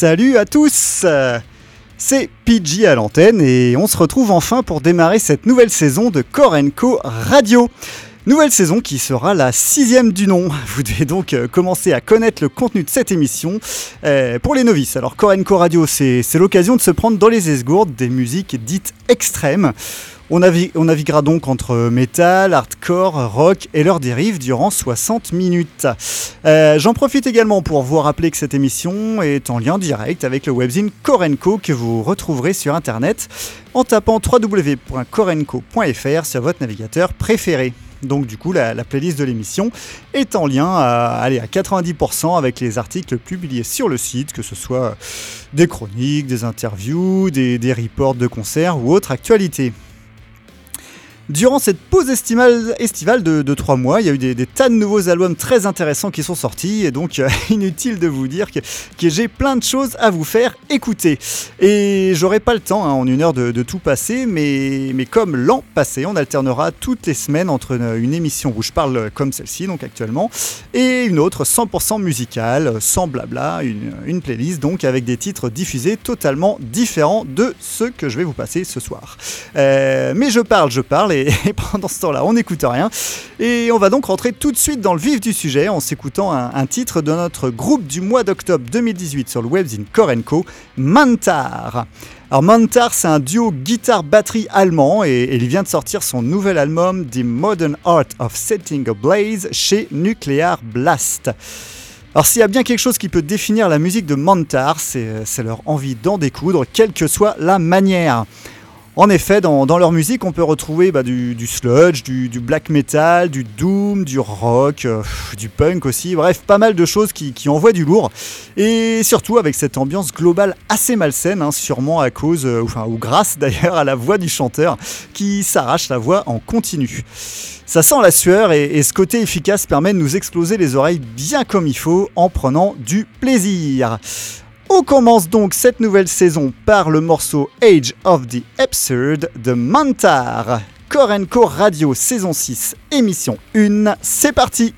Salut à tous C'est PG à l'antenne et on se retrouve enfin pour démarrer cette nouvelle saison de Korenko Radio. Nouvelle saison qui sera la sixième du nom. Vous devez donc euh, commencer à connaître le contenu de cette émission euh, pour les novices. Alors Korenko Radio, c'est c'est l'occasion de se prendre dans les esgourdes des musiques dites extrêmes. On, navi- on naviguera donc entre métal, hardcore, rock et leurs dérives durant 60 minutes. Euh, J'en profite également pour vous rappeler que cette émission est en lien direct avec le webzine Korenko que vous retrouverez sur internet en tapant www.korenko.fr sur votre navigateur préféré. Donc du coup, la, la playlist de l'émission est en lien à, allez, à 90% avec les articles publiés sur le site, que ce soit des chroniques, des interviews, des reports de concerts ou autres actualités. Durant cette pause estivale, de, de 3 mois, il y a eu des, tas de nouveaux albums très intéressants qui sont sortis, et donc euh, inutile de vous dire que, j'ai plein de choses à vous faire écouter. Et j'aurai pas le temps hein, en une heure de, tout passer, mais, comme l'an passé, on alternera toutes les semaines entre une, émission où je parle comme celle-ci, donc actuellement, et une autre 100% musicale, sans blabla, une, playlist donc avec des titres diffusés totalement différents de ceux que je vais vous passer ce soir. Euh, mais je parle, je parle, et pendant ce temps-là, on n'écoute rien. Et on va donc rentrer tout de suite dans le vif du sujet en s'écoutant un, titre de notre groupe du mois d'octobre 2018 sur le webzine Korenko, Mantar. Alors Mantar, c'est un duo guitare-batterie allemand et, et il vient de sortir son nouvel album The Modern Art of Setting a Blaze chez Nuclear Blast. Alors s'il y a bien quelque chose qui peut définir la musique de Mantar, c'est c'est leur envie d'en découdre, quelle que soit la manière. En effet, dans, leur musique, on peut retrouver bah, du, sludge, du, black metal, du doom, du rock, euh, du punk aussi, bref, pas mal de choses qui, qui envoient du lourd. Et surtout avec cette ambiance globale assez malsaine, hein, sûrement à cause, euh, enfin, ou grâce d'ailleurs à la voix du chanteur qui s'arrache la voix en continu. Ça sent la sueur et, et ce côté efficace permet de nous exploser les oreilles bien comme il faut en prenant du plaisir. On commence donc cette nouvelle saison par le morceau Age of the Absurd de Mantar. Korenko Radio saison 6, émission 1, c'est parti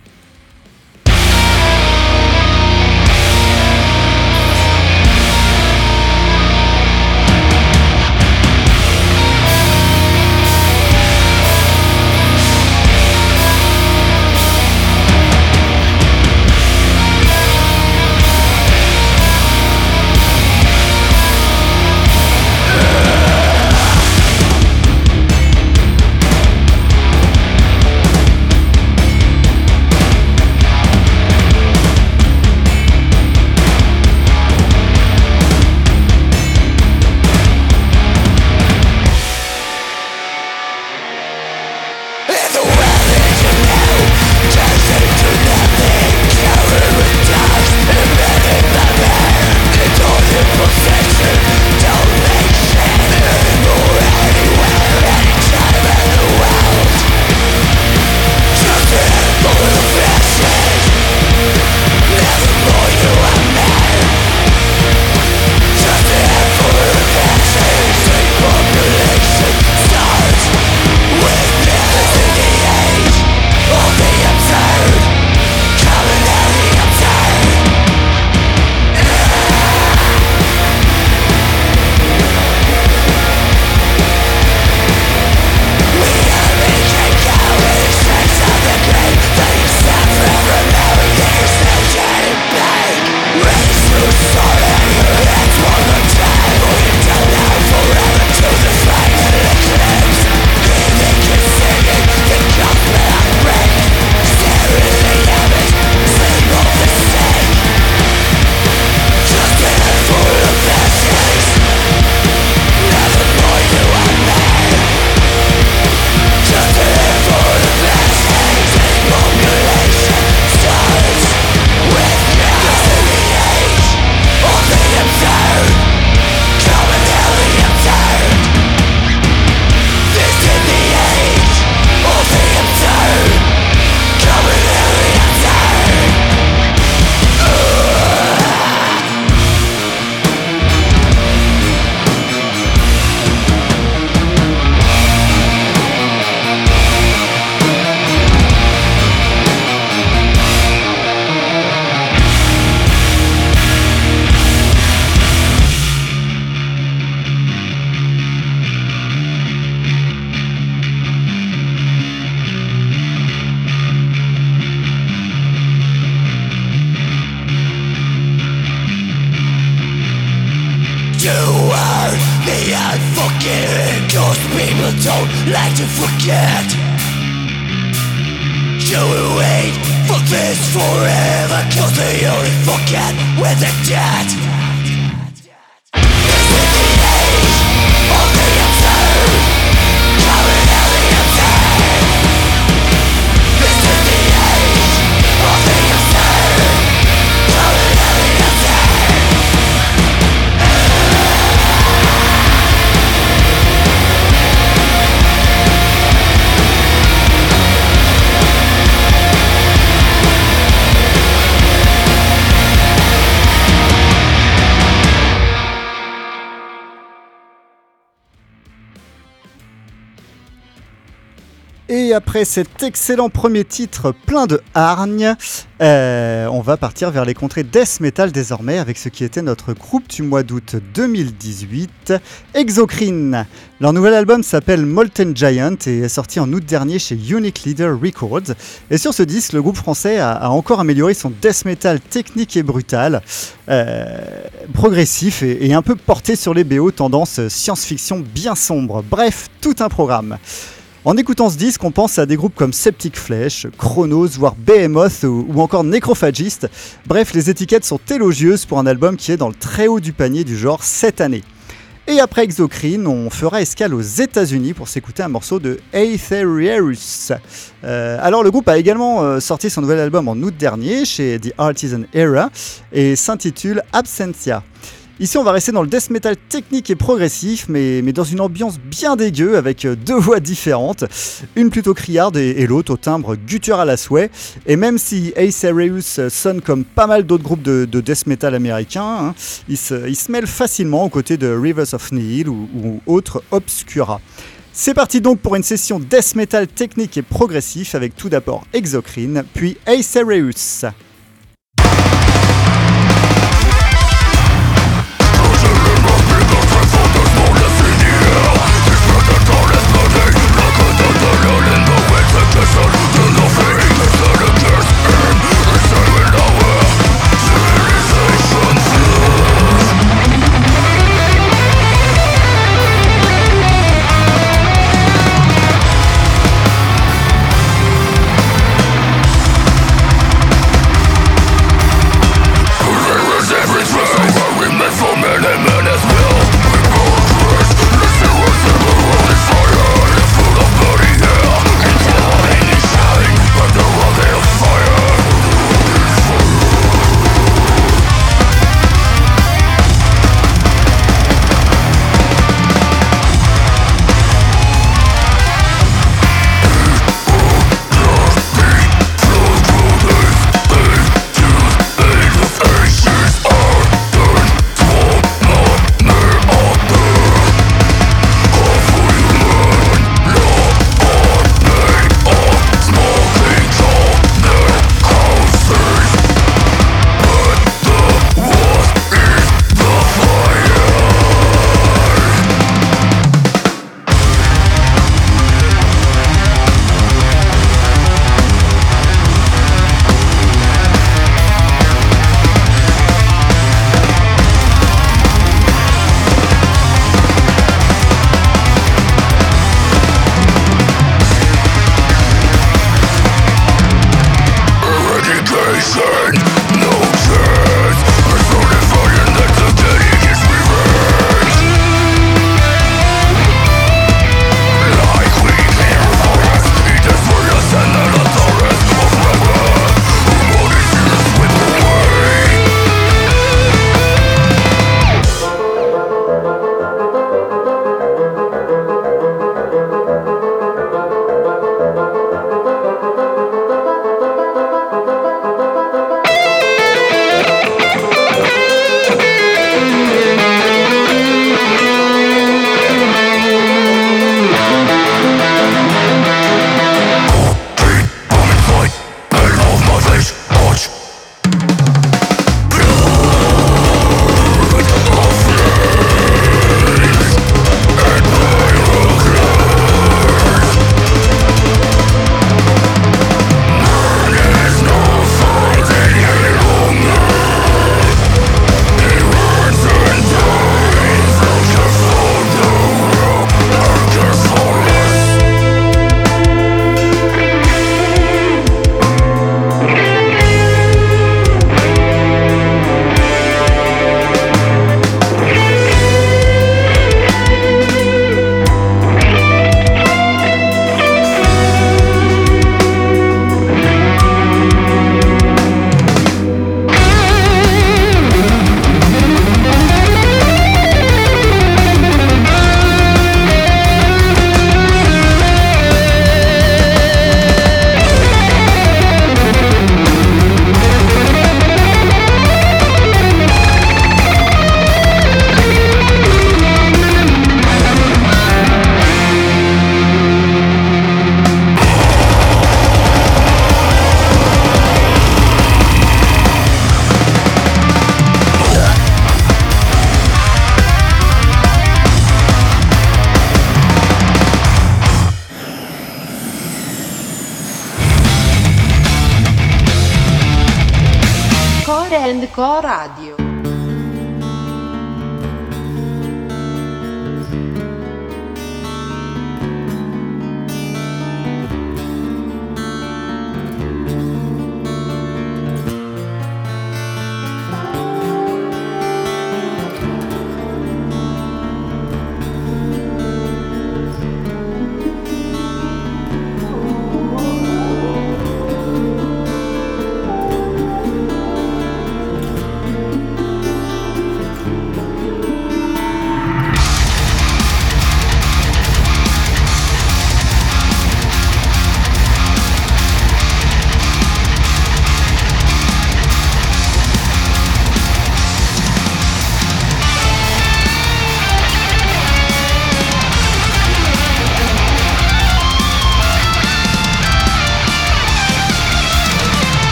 Et après cet excellent premier titre plein de hargne, euh, on va partir vers les contrées death metal désormais avec ce qui était notre groupe du mois d'août 2018, Exocrine. Leur nouvel album s'appelle Molten Giant et est sorti en août dernier chez Unique Leader Records. Et sur ce disque, le groupe français a, encore amélioré son death metal technique et brutal, euh, progressif et, et un peu porté sur les BO tendance science-fiction bien sombre. Bref, tout un programme. En écoutant ce disque, on pense à des groupes comme Septic Flesh, Chronos, voire Behemoth ou, encore Necrophagist. Bref, les étiquettes sont élogieuses pour un album qui est dans le très haut du panier du genre cette année. Et après Exocrine, on fera escale aux États-Unis pour s'écouter un morceau de Aetherius. Euh, alors, le groupe a également euh, sorti son nouvel album en août dernier chez The Artisan Era et s'intitule Absentia. Ici, on va rester dans le death metal technique et progressif, mais, dans une ambiance bien dégueu avec euh, deux voix différentes, une plutôt criarde et, l'autre au timbre guttural à souhait. Et même si Ace Areus sonne comme pas mal d'autres groupes de, de death metal américains, hein, il, se, mêle facilement aux côtés de Rivers of Nihil ou, autres Obscura. C'est parti donc pour une session death metal technique et progressif avec tout d'abord Exocrine, puis Ace.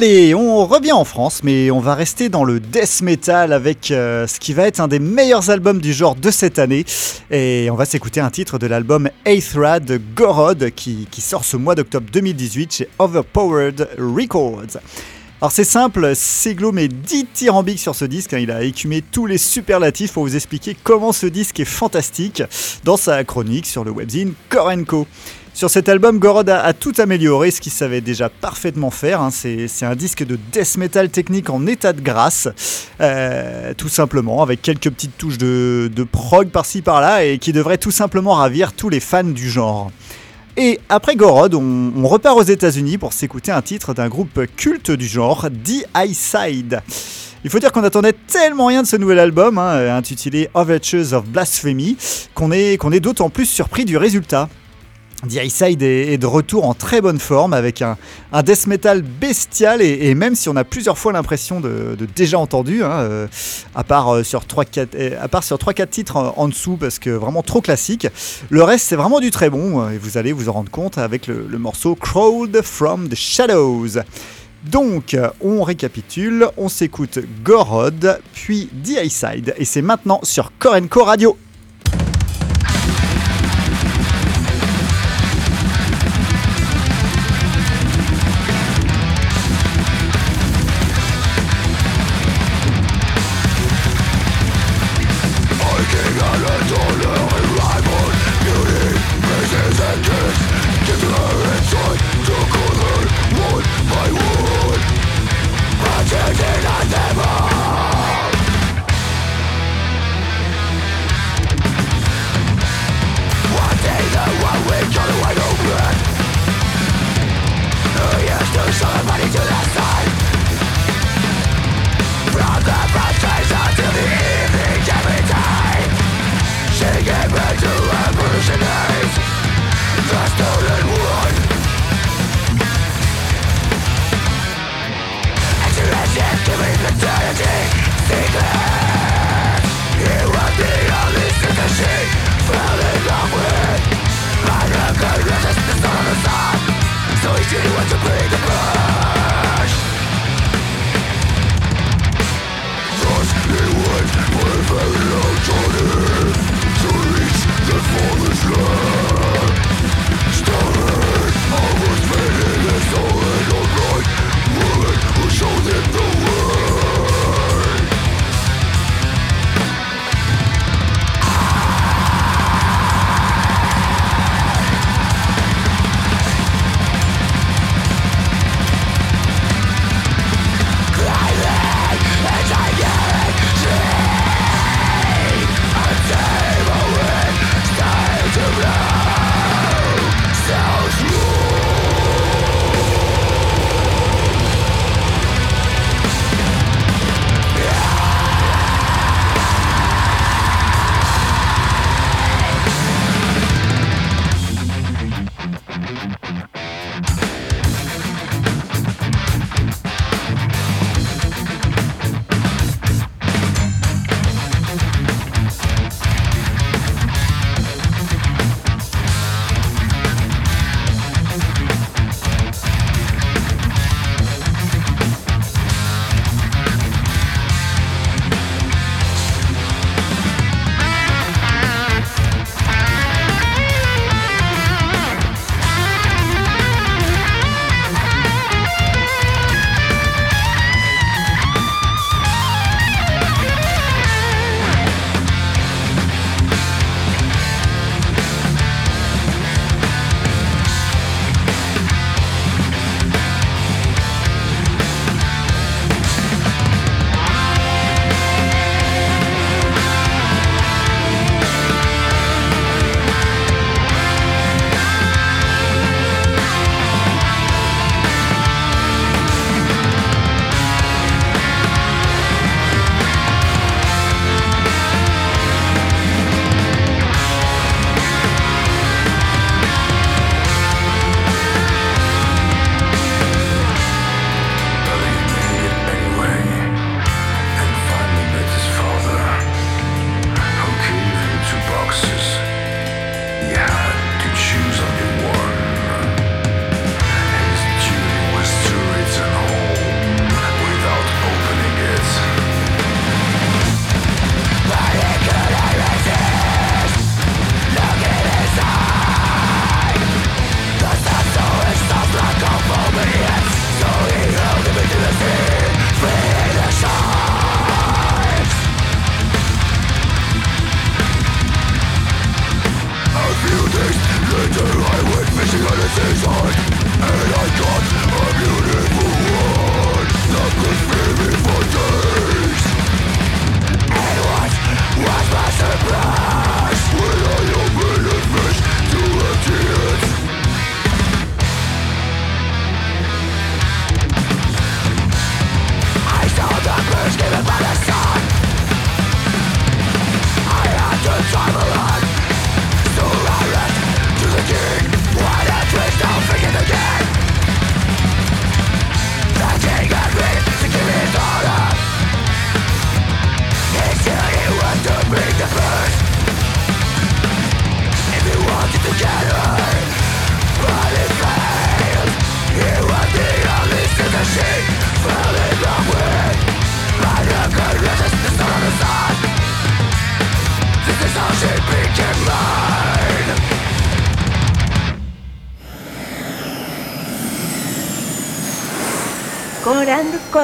Allez, on revient en France, mais on va rester dans le death metal avec euh, ce qui va être un des meilleurs albums du genre de cette année. Et on va s'écouter un titre de l'album Aethra de Gorod qui, qui sort ce mois d'octobre 2018 chez Overpowered Records. Alors c'est simple, Seglo met 10 tyrambiques sur ce disque, hein. il a écumé tous les superlatifs pour vous expliquer comment ce disque est fantastique dans sa chronique sur le webzine Korenko. Sur cet album, Gorod a, tout amélioré, ce qu'il savait déjà parfaitement faire. hein. C'est un disque de death metal technique en état de grâce, euh, tout simplement, avec quelques petites touches de, prog par-ci par-là, et qui devrait tout simplement ravir tous les fans du genre. Et après Gorod, on, repart aux États-Unis pour s'écouter un titre d'un groupe culte du genre, The Side. Il faut dire qu'on attendait tellement rien de ce nouvel album, hein, intitulé Overtures of Blasphemy, qu'on est d'autant plus surpris du résultat. The Side est, de retour en très bonne forme avec un, death metal bestial et, même si on a plusieurs fois l'impression de, déjà entendu, hein, euh, à part euh, sur 3-4 euh, à part sur 3-4 titres en, dessous parce que vraiment trop classique, le reste c'est vraiment du très bon et vous allez vous en rendre compte avec le, morceau Crawled from the Shadows. Donc, on récapitule, on s'écoute Gorod, puis The Side, et c'est maintenant sur Korenko Radio.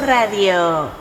Radio.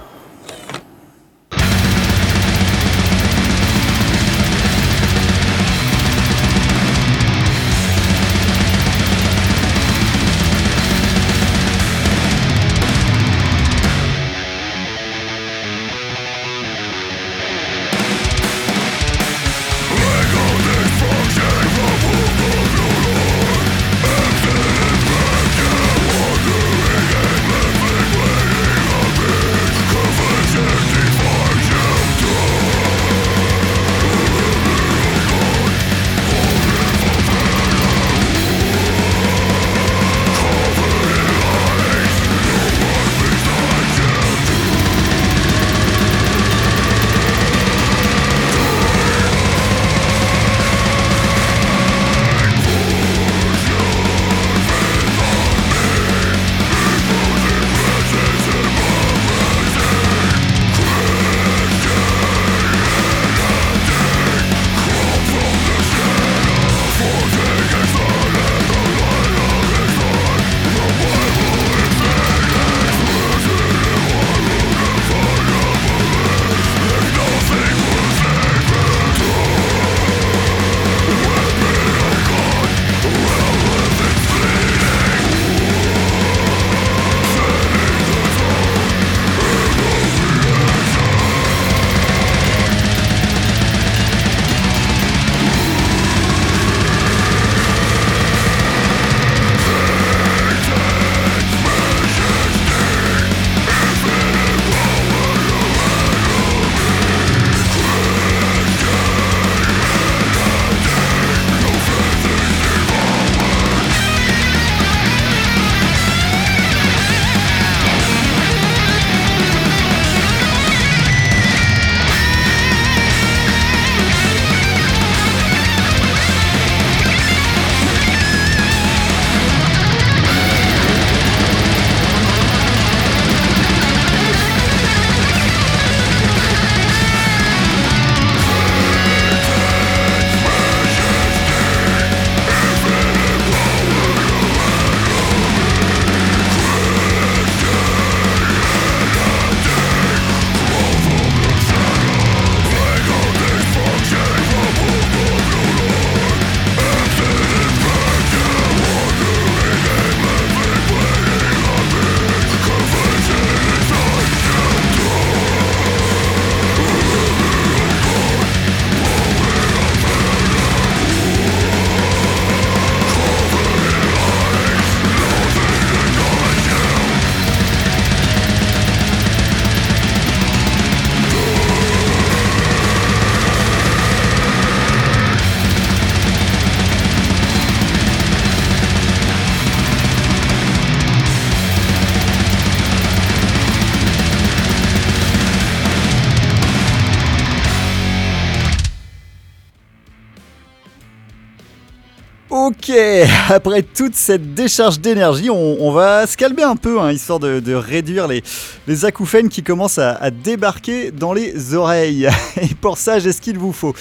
Après toute cette décharge d'énergie, on, va se calmer un peu, hein, histoire de, réduire les, acouphènes qui commencent à, débarquer dans les oreilles. Et pour ça, j'ai ce qu'il vous faut.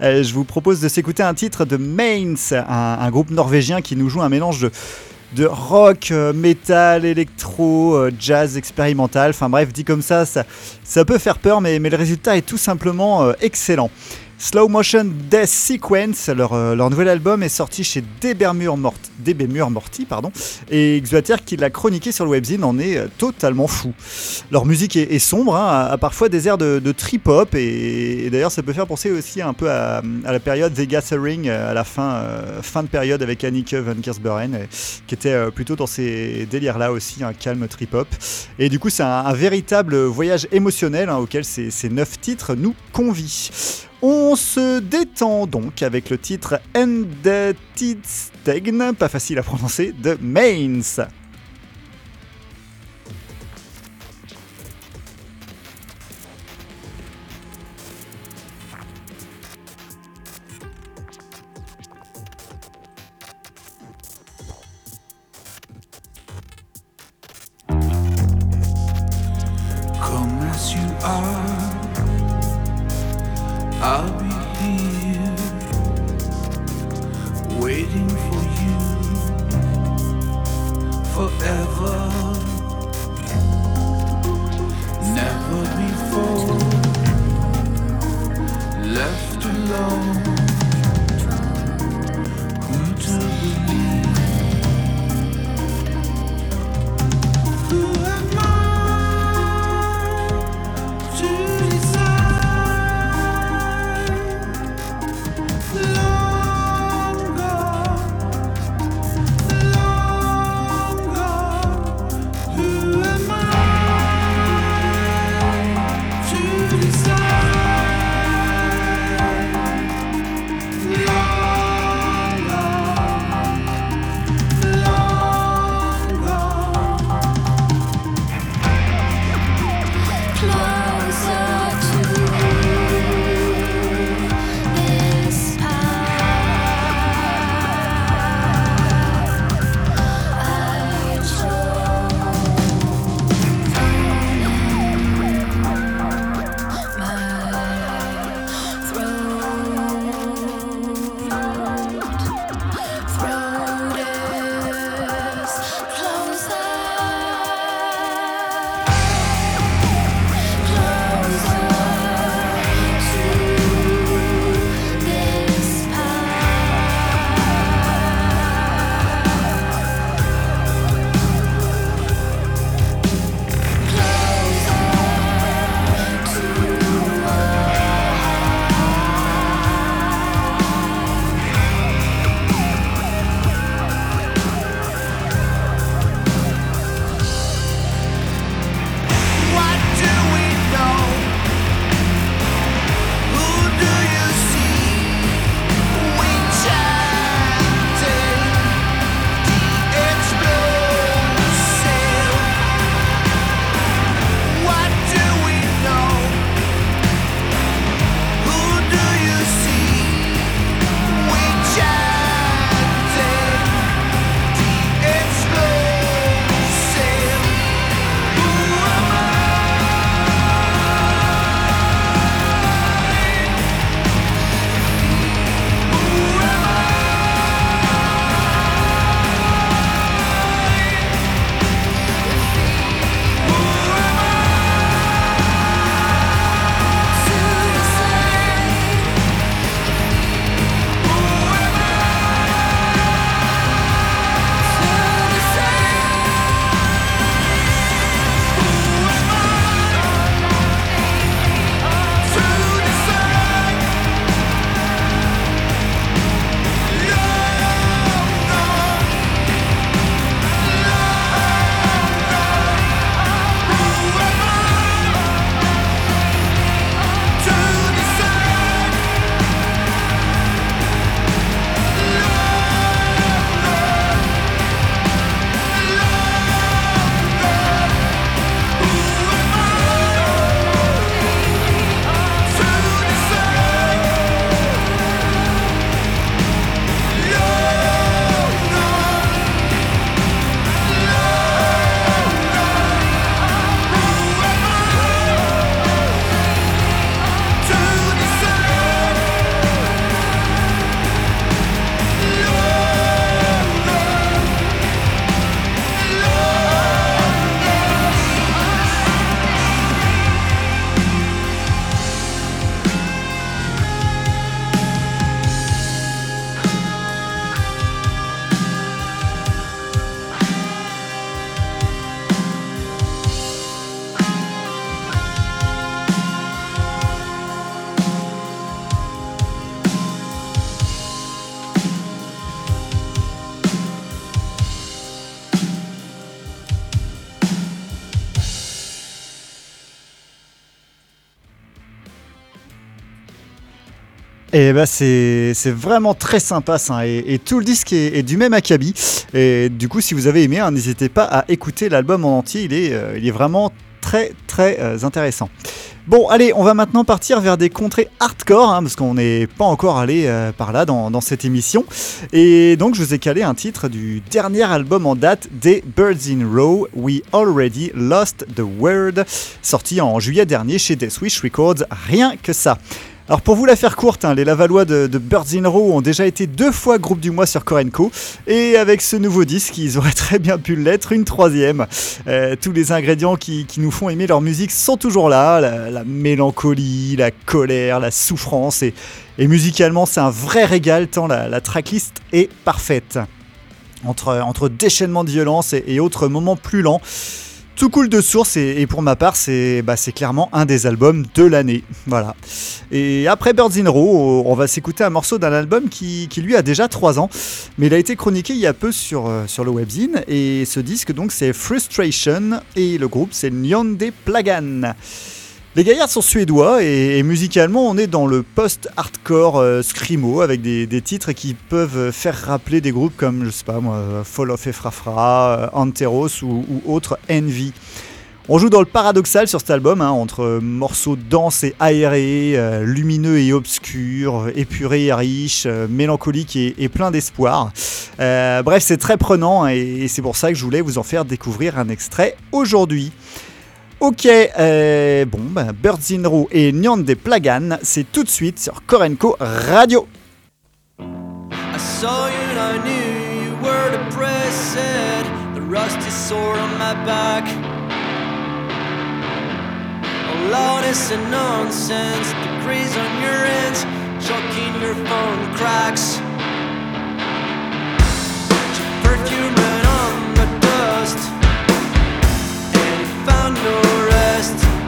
Euh, je vous propose de s'écouter un titre de Mainz, un, groupe norvégien qui nous joue un mélange de rock, euh, métal, électro, euh, jazz expérimental. Enfin bref, dit comme ça, ça, peut faire peur, mais, mais le résultat est tout simplement euh, excellent. Slow Motion Death Sequence, leur, euh, leur nouvel album est sorti chez DB Mur Mort- DB Mur Morty, pardon, et Xuater qui l'a chroniqué sur le webzine en est euh, totalement fou. Leur musique est, sombre, hein, a, a parfois des airs de, de trip-hop, et, d'ailleurs ça peut faire penser aussi un peu à, la période The Gathering, euh, à la fin, de période avec Annike van Kiersberen, euh, qui était plutôt dans ces délires-là aussi, un calme trip-hop. Et du coup c'est un, un véritable voyage émotionnel hein, auquel ces, ces neuf titres nous convient. On se détend donc avec le titre Endetidstegen, pas facile à prononcer, de Mainz. Bah c'est vraiment très sympa ça. Et, et tout le disque est, du même acabit. Et du coup si vous avez aimé hein, n'hésitez pas à écouter l'album en entier. Il est, euh, vraiment très très euh, intéressant. Bon allez on va maintenant partir vers des contrées hardcore hein, parce qu'on n'est pas encore allé euh, par là dans, dans cette émission. Et donc je vous ai calé un titre du dernier album en date des Birds in Row We Already Lost the Word sorti en juillet dernier chez Death Wish Records. Rien que ça. Alors pour vous la faire courte, hein, les Lavallois de, Birds in Row ont déjà été deux fois groupe du mois sur Korenko et avec ce nouveau disque, ils auraient très bien pu l'être une troisième. Euh, tous les ingrédients qui, nous font aimer leur musique sont toujours là, la, la mélancolie, la colère, la souffrance et, musicalement c'est un vrai régal tant la, tracklist est parfaite. Entre, entre déchaînement de violence et autres moments plus lents. Tout cool de source et, pour ma part c'est bah, clairement un des albums de l'année. Voilà. Et après Birds in Row, on va s'écouter un morceau d'un album qui, qui, lui a déjà 3 ans, mais il a été chroniqué il y a peu sur, euh, sur le webzine et ce disque donc c'est Frustration et le groupe c'est Nyonde Plagan. Les gaillards sont suédois et, musicalement on est dans le post-hardcore euh, screamo avec des, titres qui peuvent faire rappeler des groupes comme je sais pas moi Fall of Efrafra, euh, Anteros ou, ou autres Envy. On joue dans le paradoxal sur cet album, hein, entre morceaux denses et aérés, euh, lumineux et obscurs, épurés et riches, euh, mélancoliques et, et plein d'espoir. Bref, c'est très prenant et c'est pour ça que je voulais vous en faire découvrir un extrait aujourd'hui. Ok, euh, bon, ben, Birds in Row et Nyande Plagan, c'est tout de suite sur Korenko Radio. I saw you and I knew you were depressed. The rust is sore on my back. All honest and nonsense, degrees on your ends, choking your phone cracks. Perfume on the dust, no rest.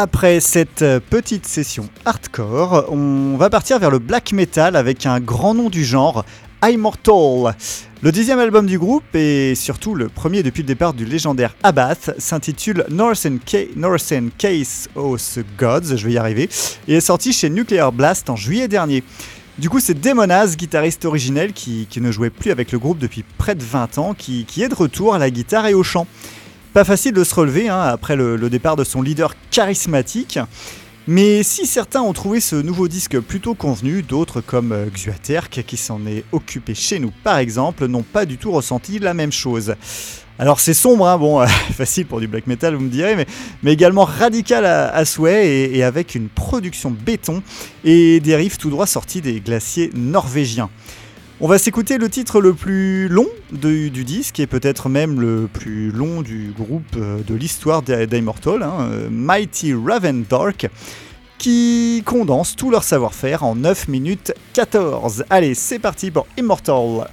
Après cette euh, petite session hardcore, on va partir vers le black metal avec un grand nom du genre, Immortal. Le dixième album du groupe, et surtout le premier depuis le départ du légendaire Abath, s'intitule Northern, Northern Case of Gods, je vais y arriver, et est sorti chez Nuclear Blast en juillet dernier. Du coup, c'est Demonaz, guitariste originel qui, ne jouait plus avec le groupe depuis près de 20 ans, qui est de retour à la guitare et au chant. Pas facile de se relever hein, après le, départ de son leader charismatique. Mais si certains ont trouvé ce nouveau disque plutôt convenu, d'autres comme euh, Xuaterk, qui s'en est occupé chez nous par exemple, n'ont pas du tout ressenti la même chose. Alors c'est sombre, hein, bon, facile pour du black metal vous me direz, mais, également radical à, souhait et, et avec une production béton et des riffs tout droit sortis des glaciers norvégiens. On va s'écouter le titre le plus long du disque et peut-être même le plus long du groupe euh, de l'histoire d'I- d'Immortal, hein, euh, Mighty Raven Dark, qui condense tout leur savoir-faire en 9 minutes 14. Allez, c'est parti pour Immortal.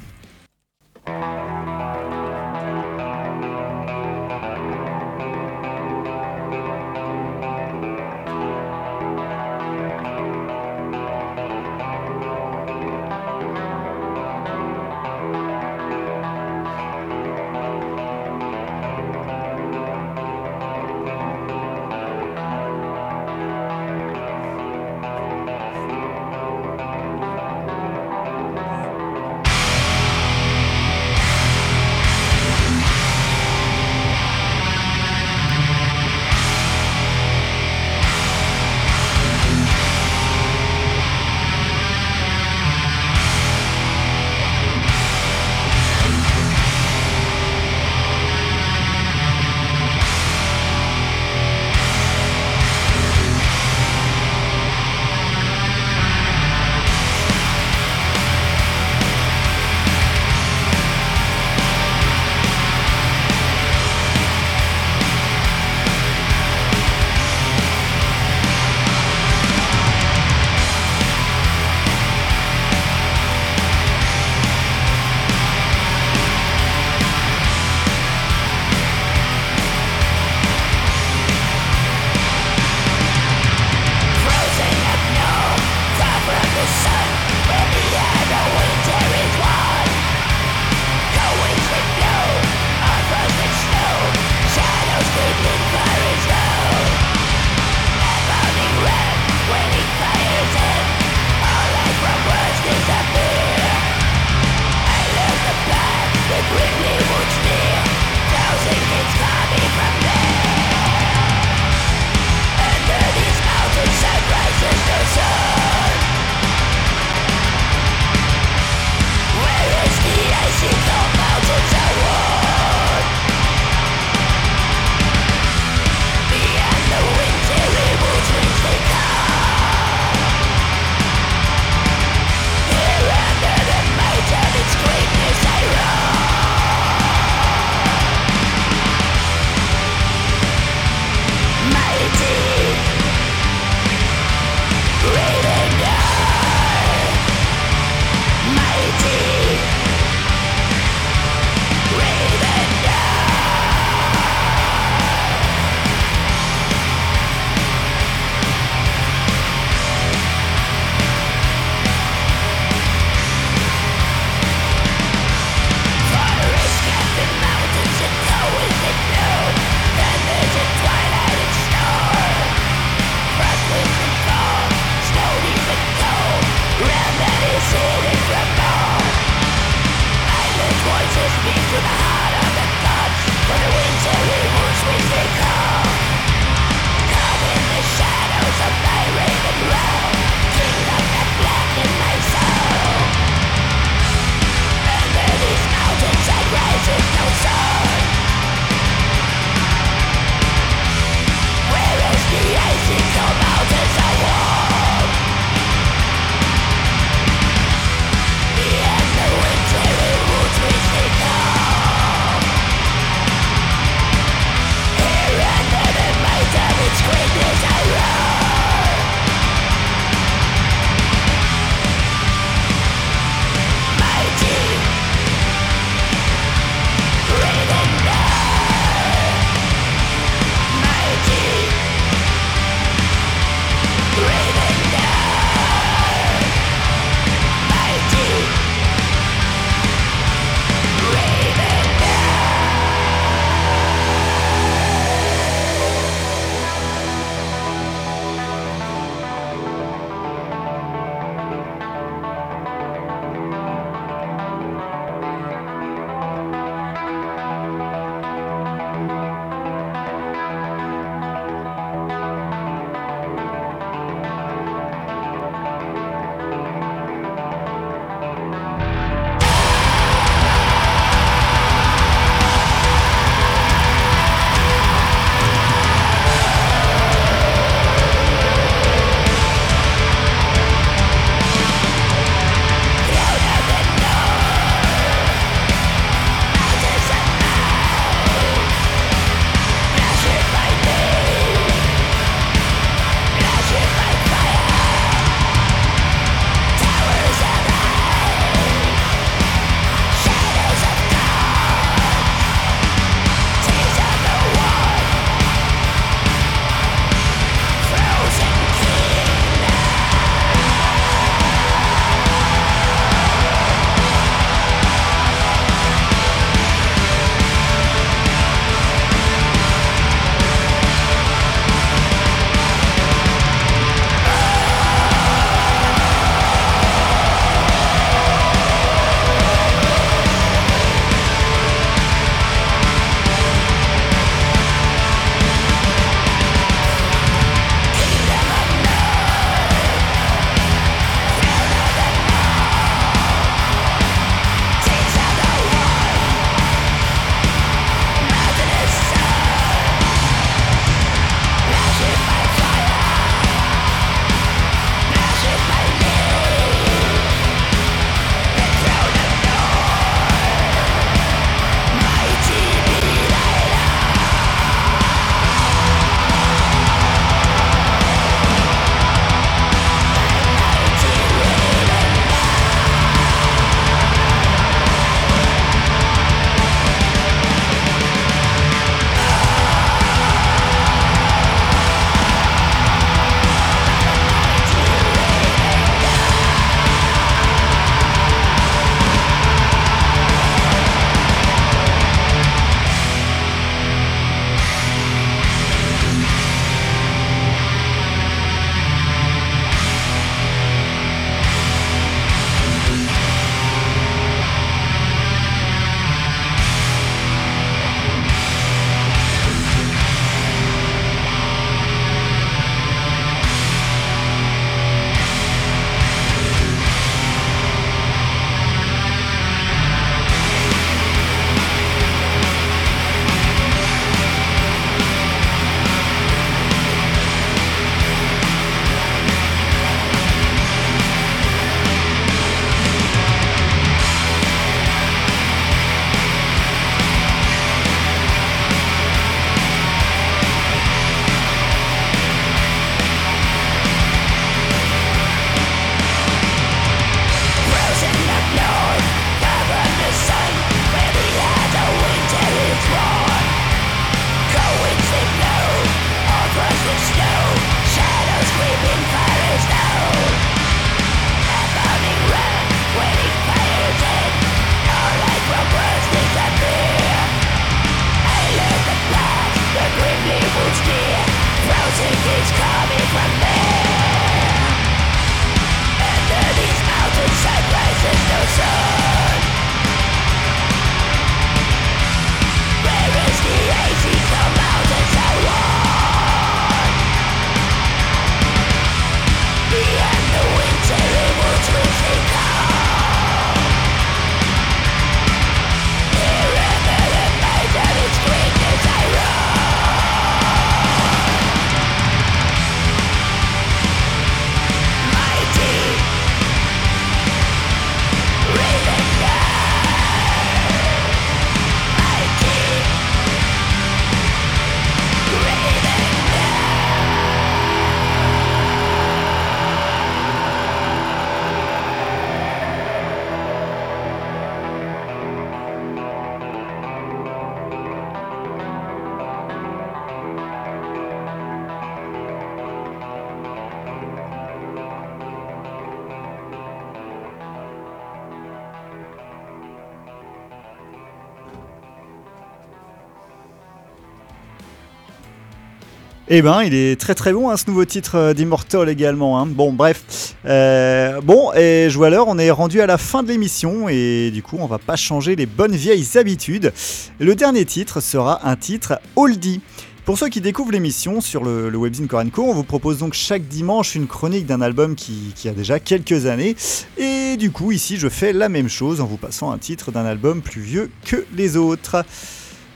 Eh ben, il est très très bon hein, ce nouveau titre euh, d'Immortal également. hein. Bon, bref. Euh, bon, et l'heure, on est rendu à la fin de l'émission et du coup, on va pas changer les bonnes vieilles habitudes. Le dernier titre sera un titre oldie. Pour ceux qui découvrent l'émission sur le, le webzine Corenco, on vous propose donc chaque dimanche une chronique d'un album qui a déjà quelques années. Et du coup, ici, je fais la même chose en vous passant un titre d'un album plus vieux que les autres.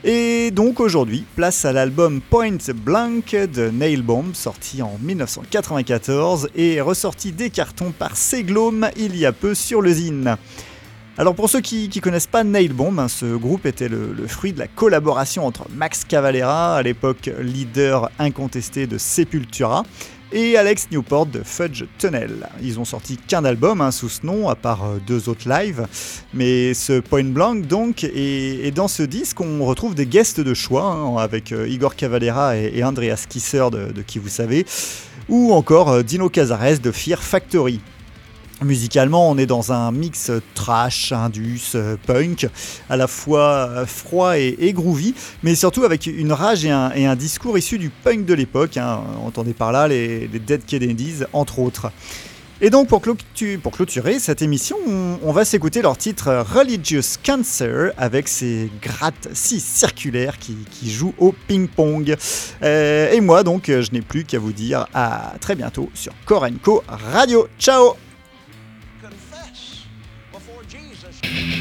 Et donc aujourd'hui, place à l'album Point Blank de Nailbomb, sorti en 1994 et ressorti des cartons par Seglome il y a peu sur le zine. Alors pour ceux qui ne connaissent pas Nailbomb, hein, ce groupe était le, le fruit de la collaboration entre Max Cavalera, à l'époque leader incontesté de Sepultura, et Alex Newport de Fudge Tunnel. Ils ont sorti qu'un album hein, sous ce nom, à part euh, deux autres lives, mais ce Point Blank donc, et, dans ce disque on retrouve des guests de choix, hein, avec euh, Igor Cavalera et, Andreas Kisser de, de qui vous savez, ou encore euh, Dino Cazares de Fear Factory. Musicalement, on est dans un mix trash, indus, euh, punk, à la fois euh, froid et, et groovy, mais surtout avec une rage et un, discours issu du punk de l'époque. Hein. Entendez par là les, les Dead Kennedys, entre autres. Et donc, pour, clôtu- pour clôturer cette émission, on, on va s'écouter leur titre Religious Cancer avec ces grattes si circulaires qui, qui jouent au ping-pong. Euh, et moi, donc, je n'ai plus qu'à vous dire à très bientôt sur Korenko Radio. Ciao thank you.